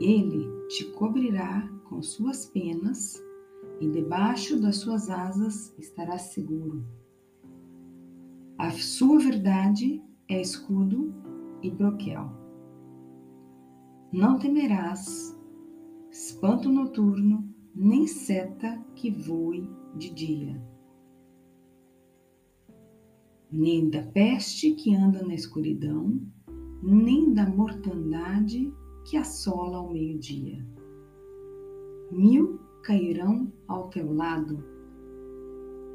ele te cobrirá com suas penas e debaixo das suas asas estarás seguro. A sua verdade é escudo e broquel. Não temerás espanto noturno, nem seta que voe de dia, nem da peste que anda na escuridão, nem da mortandade que assola ao meio-dia. Mil cairão ao teu lado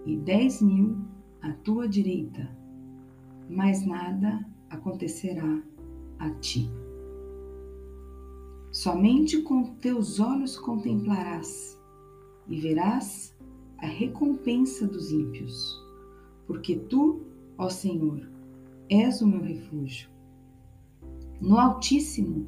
e dez mil à tua direita, mas nada acontecerá a ti. Somente com teus olhos contemplarás e verás a recompensa dos ímpios, porque tu, ó Senhor, és o meu refúgio. No Altíssimo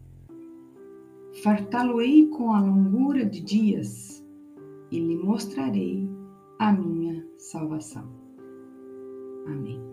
fartá-lo-ei com a longura de dias e lhe mostrarei a minha salvação. Amém.